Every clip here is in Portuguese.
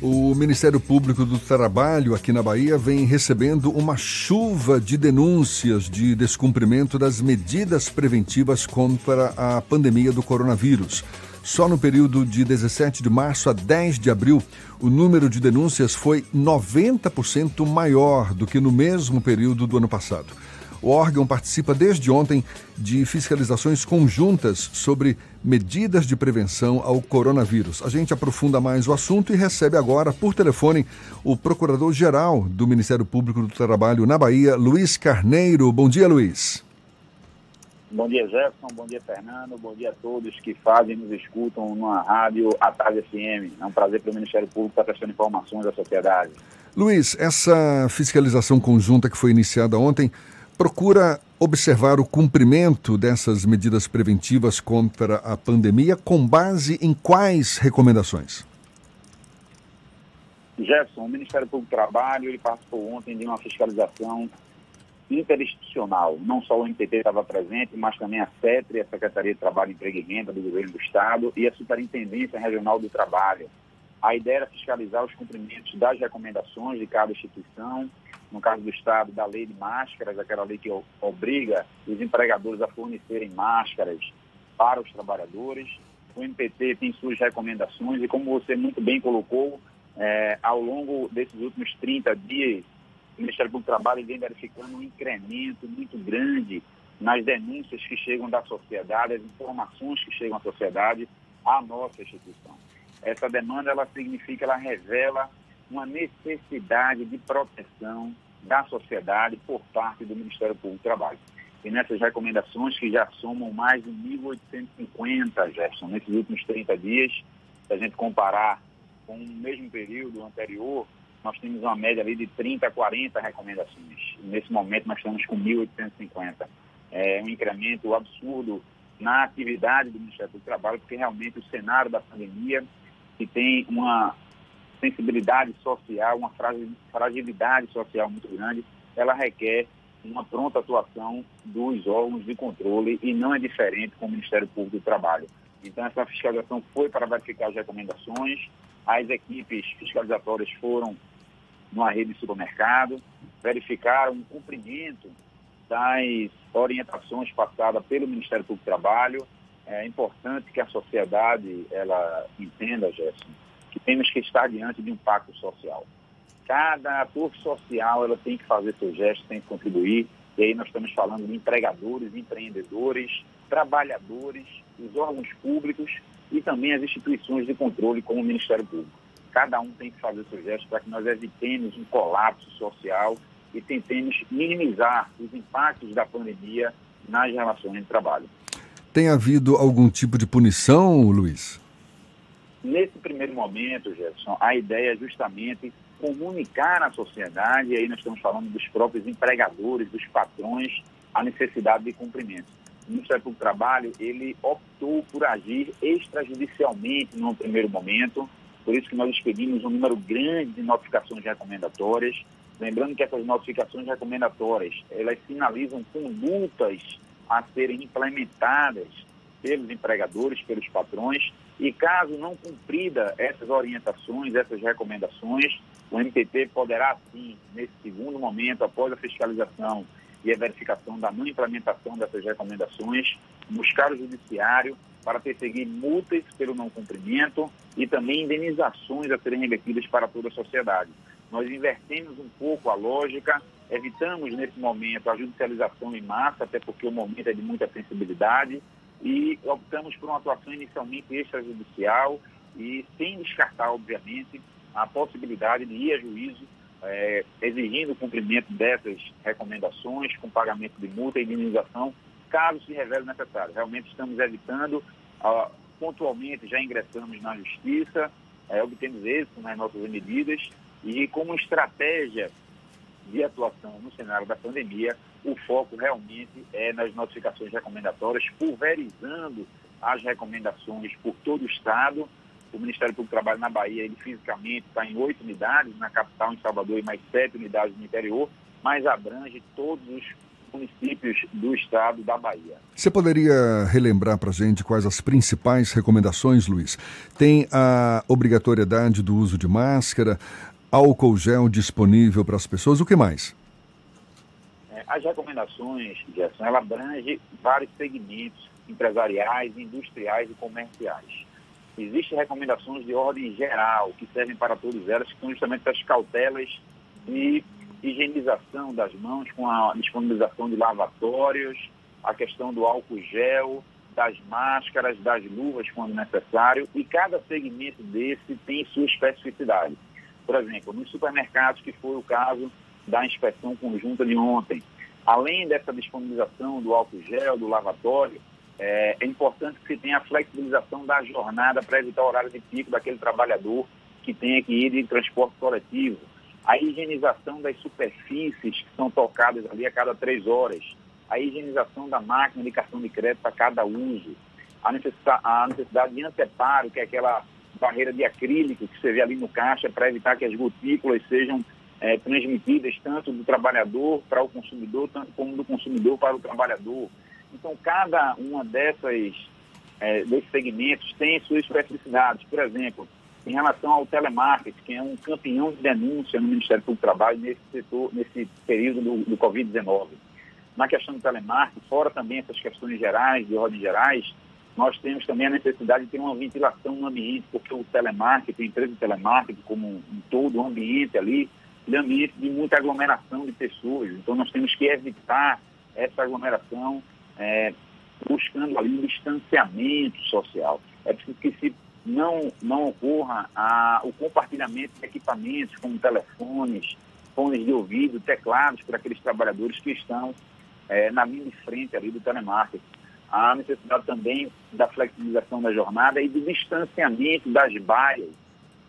O Ministério Público do Trabalho aqui na Bahia vem recebendo uma chuva de denúncias de descumprimento das medidas preventivas contra a pandemia do coronavírus. Só no período de 17 de março a 10 de abril, o número de denúncias foi 90% maior do que no mesmo período do ano passado. O órgão participa desde ontem de fiscalizações conjuntas sobre medidas de prevenção ao coronavírus. A gente aprofunda mais o assunto e recebe agora, por telefone, o Procurador-Geral do Ministério Público do Trabalho na Bahia, Luiz Carneiro. Bom dia, Luiz. Bom dia, Jefferson. Bom dia, Fernando. Bom dia a todos que fazem e nos escutam na rádio à tarde FM. É um prazer para o Ministério Público estar prestando informações à sociedade. Luiz, essa fiscalização conjunta que foi iniciada ontem procura observar o cumprimento dessas medidas preventivas contra a pandemia com base em quais recomendações? Jefferson, o Ministério Público do Trabalho ele participou ontem de uma fiscalização interinstitucional. Não só o MPT estava presente, mas também a CETRE, a Secretaria de Trabalho, Emprego e Renda do Governo do Estado e a Superintendência Regional do Trabalho. A ideia era fiscalizar os cumprimentos das recomendações de cada instituição no caso do Estado, da lei de máscaras, aquela lei que obriga os empregadores a fornecerem máscaras para os trabalhadores. O MPT tem suas recomendações e, como você muito bem colocou, é, ao longo desses últimos 30 dias, o Ministério Público do Trabalho vem verificando um incremento muito grande nas denúncias que chegam da sociedade, as informações que chegam à sociedade, à nossa instituição. Essa demanda, ela significa, ela revela uma necessidade de proteção da sociedade por parte do Ministério Público do Trabalho. E nessas recomendações, que já somam mais de 1.850, Jefferson, nesses últimos 30 dias, se a gente comparar com o mesmo período anterior, nós temos uma média ali de 30 a 40 recomendações. Nesse momento, nós estamos com 1.850. É um incremento absurdo na atividade do Ministério do Trabalho, porque realmente o cenário da pandemia, que tem uma sensibilidade social, uma fragilidade social muito grande, ela requer uma pronta atuação dos órgãos de controle e não é diferente com o Ministério Público do Trabalho. Então, essa fiscalização foi para verificar as recomendações, as equipes fiscalizatórias foram numa rede de supermercado, verificaram o cumprimento das orientações passadas pelo Ministério Público do Trabalho. É importante que a sociedade ela entenda, Gerson, que temos que estar diante de um pacto social. Cada ator social ela tem que fazer seu gesto, tem que contribuir. E aí nós estamos falando de empregadores, empreendedores, trabalhadores, os órgãos públicos e também as instituições de controle, como o Ministério Público. Cada um tem que fazer seu gesto para que nós evitemos um colapso social e tentemos minimizar os impactos da pandemia nas relações de trabalho. Tem havido algum tipo de punição, Luiz? Nesse primeiro momento, Jefferson, a ideia é justamente comunicar à sociedade, e aí nós estamos falando dos próprios empregadores, dos patrões, a necessidade de cumprimento. O Ministério do Trabalho, ele optou por agir extrajudicialmente no primeiro momento, por isso que nós expedimos um número grande de notificações recomendatórias, lembrando que essas notificações recomendatórias, elas sinalizam condutas a serem implementadas pelos empregadores, pelos patrões, e caso não cumprida essas orientações, essas recomendações, o MPT poderá sim, nesse segundo momento, após a fiscalização e a verificação da não implementação dessas recomendações, buscar o judiciário para perseguir multas pelo não cumprimento e também indenizações a serem revertidas para toda a sociedade. Nós invertemos um pouco a lógica, evitamos nesse momento a judicialização em massa, até porque o momento é de muita sensibilidade, e optamos por uma atuação inicialmente extrajudicial e sem descartar, obviamente, a possibilidade de ir a juízo é, exigindo o cumprimento dessas recomendações com pagamento de multa e indenização, caso se revele necessário. Realmente estamos evitando, pontualmente já ingressamos na justiça, é, obtemos êxito nas nossas medidas e como estratégia de atuação no cenário da pandemia, o foco realmente é nas notificações recomendatórias, pulverizando as recomendações por todo o Estado. O Ministério Público do Trabalho na Bahia, ele fisicamente está em oito unidades, na capital, em Salvador, e mais sete unidades no interior, mas abrange todos os municípios do estado da Bahia. Você poderia relembrar para a gente quais as principais recomendações, Luiz? Tem a obrigatoriedade do uso de máscara, álcool gel disponível para as pessoas, o que mais? É, as recomendações, Gerson, ela abrange vários segmentos empresariais, industriais e comerciais. Existem recomendações de ordem geral que servem para todas elas, que são justamente as cautelas de higienização das mãos com a disponibilização de lavatórios, a questão do álcool gel, das máscaras, das luvas quando necessário, e cada segmento desse tem sua especificidade. Por exemplo, nos supermercados, que foi o caso da inspeção conjunta de ontem, além dessa disponibilização do álcool gel, do lavatório, é, é importante que se tenha a flexibilização da jornada para evitar o horário de pico daquele trabalhador que tenha que ir de transporte coletivo. A higienização das superfícies que são tocadas ali a cada três horas, a higienização da máquina de cartão de crédito a cada uso, a necessidade, a necessidade de anteparo, que é aquela barreira de acrílico que você vê ali no caixa para evitar que as gotículas sejam é, transmitidas tanto do trabalhador para o consumidor, tanto como do consumidor para o trabalhador. Então, cada uma dessas é, desses segmentos tem suas especificidades. Por exemplo, em relação ao telemarketing, que é um campeão de denúncia no Ministério do Trabalho nesse setor, nesse período do, do Covid-19. Na questão do telemarketing, fora também essas questões gerais, de ordem gerais, nós temos também a necessidade de ter uma ventilação no ambiente, porque o telemarketing, a empresa de telemarketing, como um todo, o ambiente ali, é um ambiente de muita aglomeração de pessoas. Então, nós temos que evitar essa aglomeração, é, buscando ali um distanciamento social. É preciso que se não, não ocorra a, o compartilhamento de equipamentos como telefones, fones de ouvido, teclados para aqueles trabalhadores que estão é, na linha de frente ali do telemarketing. Há necessidade também da flexibilização da jornada e do distanciamento das baias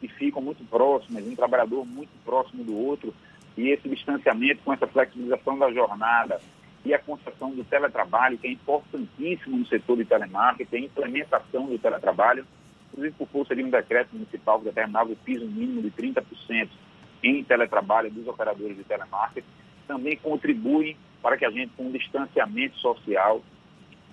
que ficam muito próximas, um trabalhador muito próximo do outro, e esse distanciamento com essa flexibilização da jornada e a concessão do teletrabalho, que é importantíssimo no setor de telemarketing, a implementação do teletrabalho, inclusive por força de um decreto municipal que determinava o piso mínimo de 30% em teletrabalho dos operadores de telemarketing, também contribuem para que a gente, com um distanciamento social,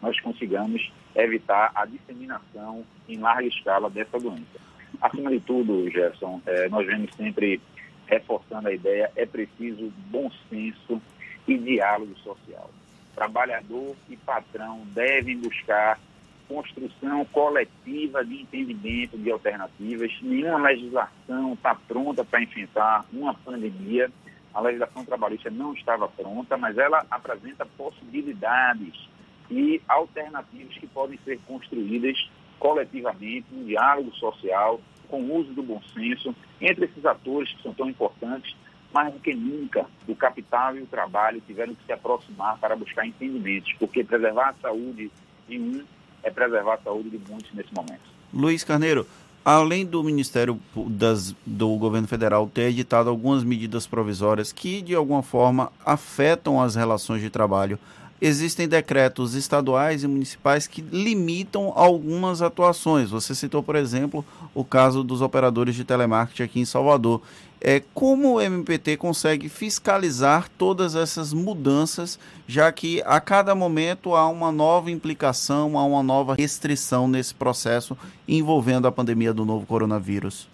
nós consigamos evitar a disseminação em larga escala dessa doença. Acima de tudo, Gerson, eh, nós vemos sempre reforçando a ideia, é preciso bom senso e diálogo social. Trabalhador e patrão devem buscar construção coletiva de entendimento de alternativas. Nenhuma legislação está pronta para enfrentar uma pandemia. A legislação trabalhista não estava pronta, mas ela apresenta possibilidades e alternativas que podem ser construídas coletivamente, em diálogo social, com o uso do bom senso, entre esses atores que são tão importantes, mais do que nunca, o capital e o trabalho tiveram que se aproximar para buscar entendimentos, porque preservar a saúde de um é preservar a saúde de muitos nesse momento. Luiz Carneiro, além do Ministério das, do Governo Federal ter editado algumas medidas provisórias que, de alguma forma, afetam as relações de trabalho, existem decretos estaduais e municipais que limitam algumas atuações. Você citou, por exemplo, o caso dos operadores de telemarketing aqui em Salvador. É, como o MPT consegue fiscalizar todas essas mudanças, já que a cada momento há uma nova implicação, há uma nova restrição nesse processo envolvendo a pandemia do novo coronavírus?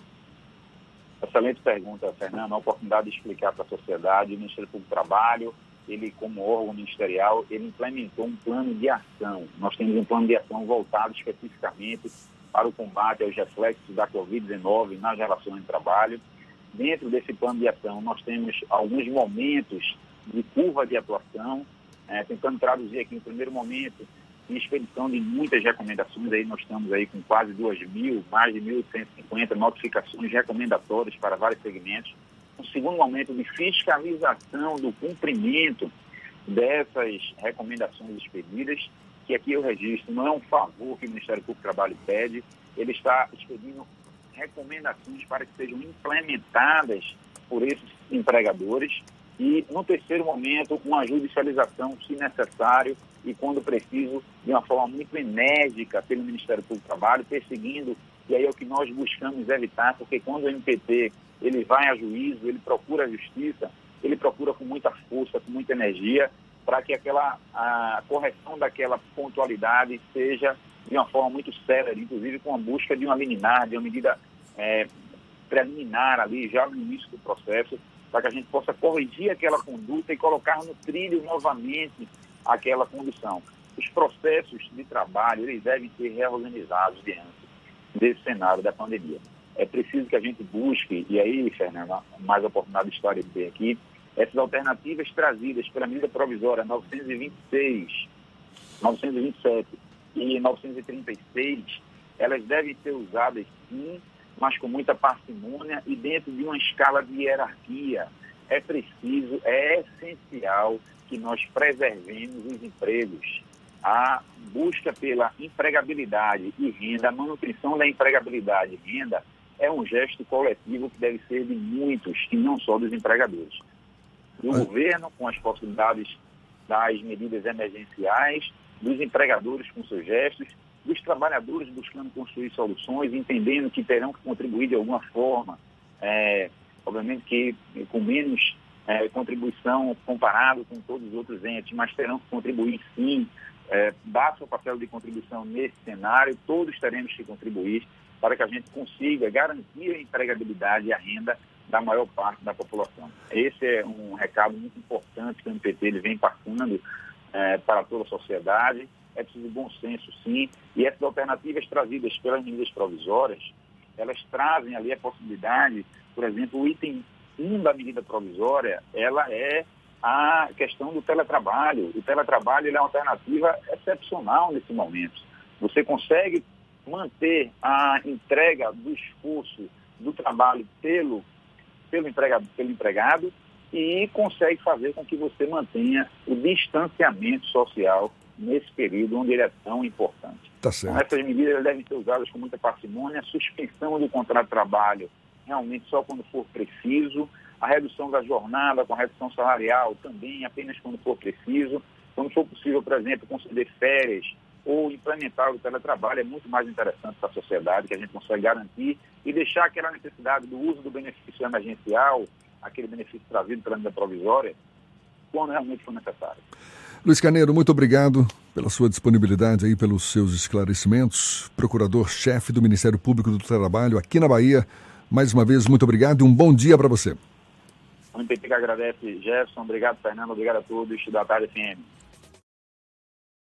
Excelente pergunta, Fernando. A oportunidade de explicar para a sociedade, o Ministério do Trabalho, ele como órgão ministerial, ele implementou um plano de ação. Nós temos um plano de ação voltado especificamente para o combate aos reflexos da Covid-19 nas relações de trabalho Dentro desse plano de ação, nós temos alguns momentos de curva de atuação, é, tentando traduzir aqui no primeiro momento, em expedição de muitas recomendações, aí nós estamos aí com quase 2 mil, mais de 1.150 notificações recomendatórias para vários segmentos. Um segundo momento de fiscalização do cumprimento dessas recomendações expedidas, que aqui eu registro, não é um favor que o Ministério Público do Trabalho pede, ele está expedindo recomendações para que sejam implementadas por esses empregadores e, no terceiro momento, uma judicialização, se necessário e, quando preciso, de uma forma muito enérgica pelo Ministério Público do Trabalho, perseguindo, e aí é o que nós buscamos evitar, porque quando o MPT ele vai a juízo, ele procura a justiça, ele procura com muita força, com muita energia, para que aquela a correção daquela pontualidade seja de uma forma muito séria, inclusive com a busca de uma liminar, de uma medida é, preliminar ali, já no início do processo, para que a gente possa corrigir aquela conduta e colocar no trilho novamente aquela condução. Os processos de trabalho, eles devem ser reorganizados diante desse cenário da pandemia. É preciso que a gente busque, e aí, Fernando, mais oportunidade de história de ter aqui, essas alternativas trazidas pela medida provisória 926, 927 e 936, elas devem ser usadas sim, mas com muita parcimônia e dentro de uma escala de hierarquia. É preciso, é essencial que nós preservemos os empregos. A busca pela empregabilidade e renda, a manutenção da empregabilidade e renda é um gesto coletivo que deve ser de muitos e não só dos empregadores. Do governo, com as possibilidades das medidas emergenciais, dos empregadores com seus gestos, dos trabalhadores buscando construir soluções, entendendo que terão que contribuir de alguma forma, é, obviamente que com menos é, contribuição comparado com todos os outros entes, mas terão que contribuir sim, é, dar seu papel de contribuição nesse cenário, todos teremos que contribuir para que a gente consiga garantir a empregabilidade e a renda da maior parte da população. Esse é um recado muito importante que o MPT ele vem passando é, para toda a sociedade. É preciso bom senso, sim, e essas alternativas trazidas pelas medidas provisórias, elas trazem ali a possibilidade, por exemplo, o item 1 da medida provisória, ela é a questão do teletrabalho. O teletrabalho é uma alternativa excepcional nesse momento. Você consegue manter a entrega do esforço do trabalho pelo, pelo, empregado, pelo empregado e consegue fazer com que você mantenha o distanciamento social nesse período onde ele é tão importante. Tá certo. Então, essas medidas devem ser usadas com muita parcimônia, a suspensão do contrato de trabalho realmente só quando for preciso, a redução da jornada com a redução salarial também apenas quando for preciso, quando for possível, por exemplo, conceder férias ou implementar o teletrabalho é muito mais interessante para a sociedade, que a gente consegue garantir e deixar aquela necessidade do uso do benefício emergencial, aquele benefício trazido pela medida provisória, quando realmente for necessário. Luiz Caneiro, muito obrigado pela sua disponibilidade aí, pelos seus esclarecimentos. Procurador-chefe do Ministério Público do Trabalho aqui na Bahia. Mais uma vez, muito obrigado e um bom dia para você. O MPT que agradece, Jefferson. Obrigado, Fernando. Obrigado a todos da Tarde FM.